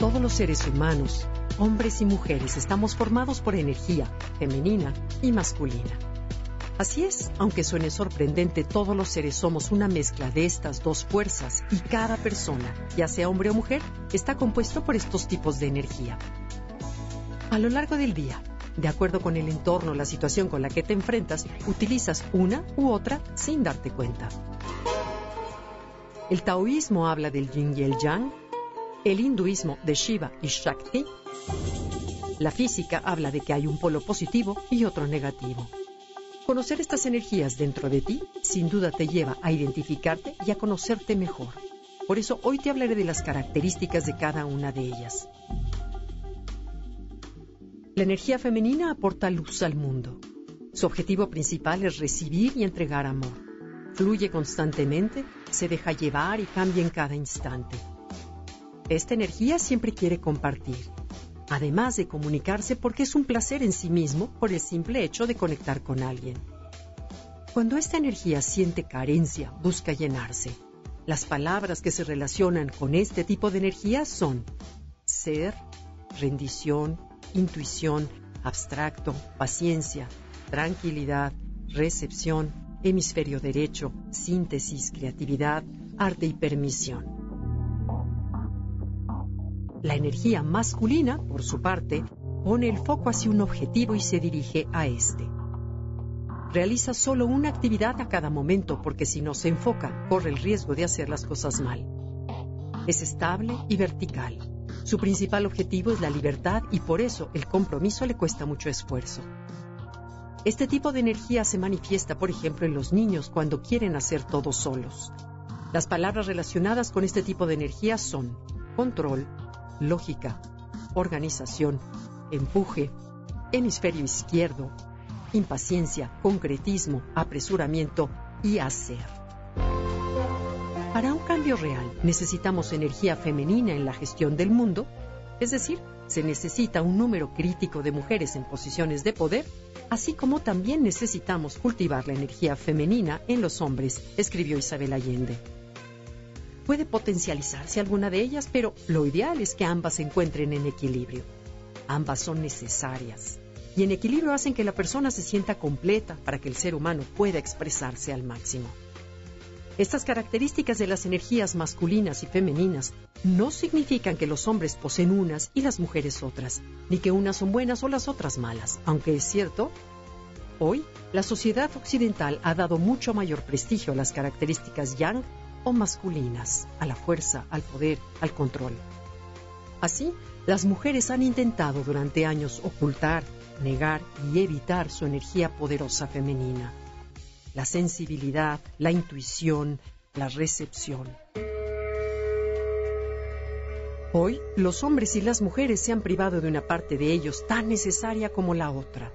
Todos los seres humanos, hombres y mujeres, estamos formados por energía femenina y masculina. Así es, aunque suene sorprendente, todos los seres somos una mezcla de estas dos fuerzas y cada persona, ya sea hombre o mujer, está compuesto por estos tipos de energía. A lo largo del día, de acuerdo con el entorno, la situación con la que te enfrentas, utilizas una u otra sin darte cuenta. El taoísmo habla del yin y el yang, el hinduismo de Shiva y Shakti, la física habla de que hay un polo positivo y otro negativo. Conocer estas energías dentro de ti sin duda te lleva a identificarte y a conocerte mejor. Por eso hoy te hablaré de las características de cada una de ellas. La energía femenina aporta luz al mundo. Su objetivo principal es recibir y entregar amor. Fluye constantemente, se deja llevar y cambia en cada instante. Esta energía siempre quiere compartir, además de comunicarse porque es un placer en sí mismo por el simple hecho de conectar con alguien. Cuando esta energía siente carencia, busca llenarse. Las palabras que se relacionan con este tipo de energía son ser, rendición, intuición, abstracto, paciencia, tranquilidad, recepción, hemisferio derecho, síntesis, creatividad, arte y permisión. La energía masculina, por su parte, pone el foco hacia un objetivo y se dirige a este. Realiza solo una actividad a cada momento porque si no se enfoca, corre el riesgo de hacer las cosas mal. Es estable y vertical. Su principal objetivo es la libertad y por eso el compromiso le cuesta mucho esfuerzo. Este tipo de energía se manifiesta, por ejemplo, en los niños cuando quieren hacer todo solos. Las palabras relacionadas con este tipo de energía son control, lógica, organización, empuje, hemisferio izquierdo, impaciencia, concretismo, apresuramiento y hacer. Para un cambio real necesitamos energía femenina en la gestión del mundo, es decir, se necesita un número crítico de mujeres en posiciones de poder, así como también necesitamos cultivar la energía femenina en los hombres, escribió Isabel Allende. Puede potencializarse alguna de ellas, pero lo ideal es que ambas se encuentren en equilibrio. Ambas son necesarias. Y en equilibrio hacen que la persona se sienta completa para que el ser humano pueda expresarse al máximo. Estas características de las energías masculinas y femeninas no significan que los hombres poseen unas y las mujeres otras, ni que unas son buenas o las otras malas, aunque es cierto, hoy la sociedad occidental ha dado mucho mayor prestigio a las características yang o masculinas, a la fuerza, al poder, al control. Así, las mujeres han intentado durante años ocultar, negar y evitar su energía poderosa femenina, la sensibilidad, la intuición, la recepción. Hoy, los hombres y las mujeres se han privado de una parte de ellos tan necesaria como la otra.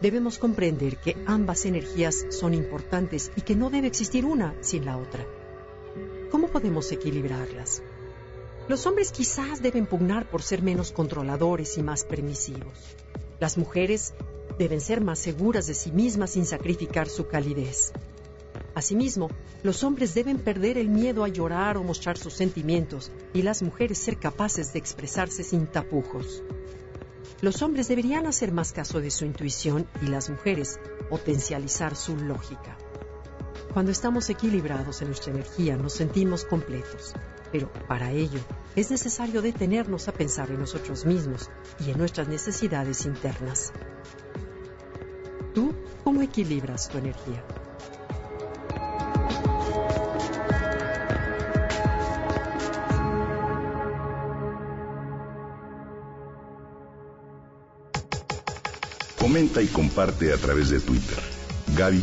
Debemos comprender que ambas energías son importantes y que no debe existir una sin la otra. ¿Cómo podemos equilibrarlas? Los hombres quizás deben pugnar por ser menos controladores y más permisivos. Las mujeres deben ser más seguras de sí mismas sin sacrificar su calidez. Asimismo, los hombres deben perder el miedo a llorar o mostrar sus sentimientos y las mujeres ser capaces de expresarse sin tapujos. Los hombres deberían hacer más caso de su intuición y las mujeres potencializar su lógica. Cuando estamos equilibrados en nuestra energía nos sentimos completos, pero para ello es necesario detenernos a pensar en nosotros mismos y en nuestras necesidades internas. ¿Tú cómo equilibras tu energía? Comenta y comparte a través de Twitter. Gaby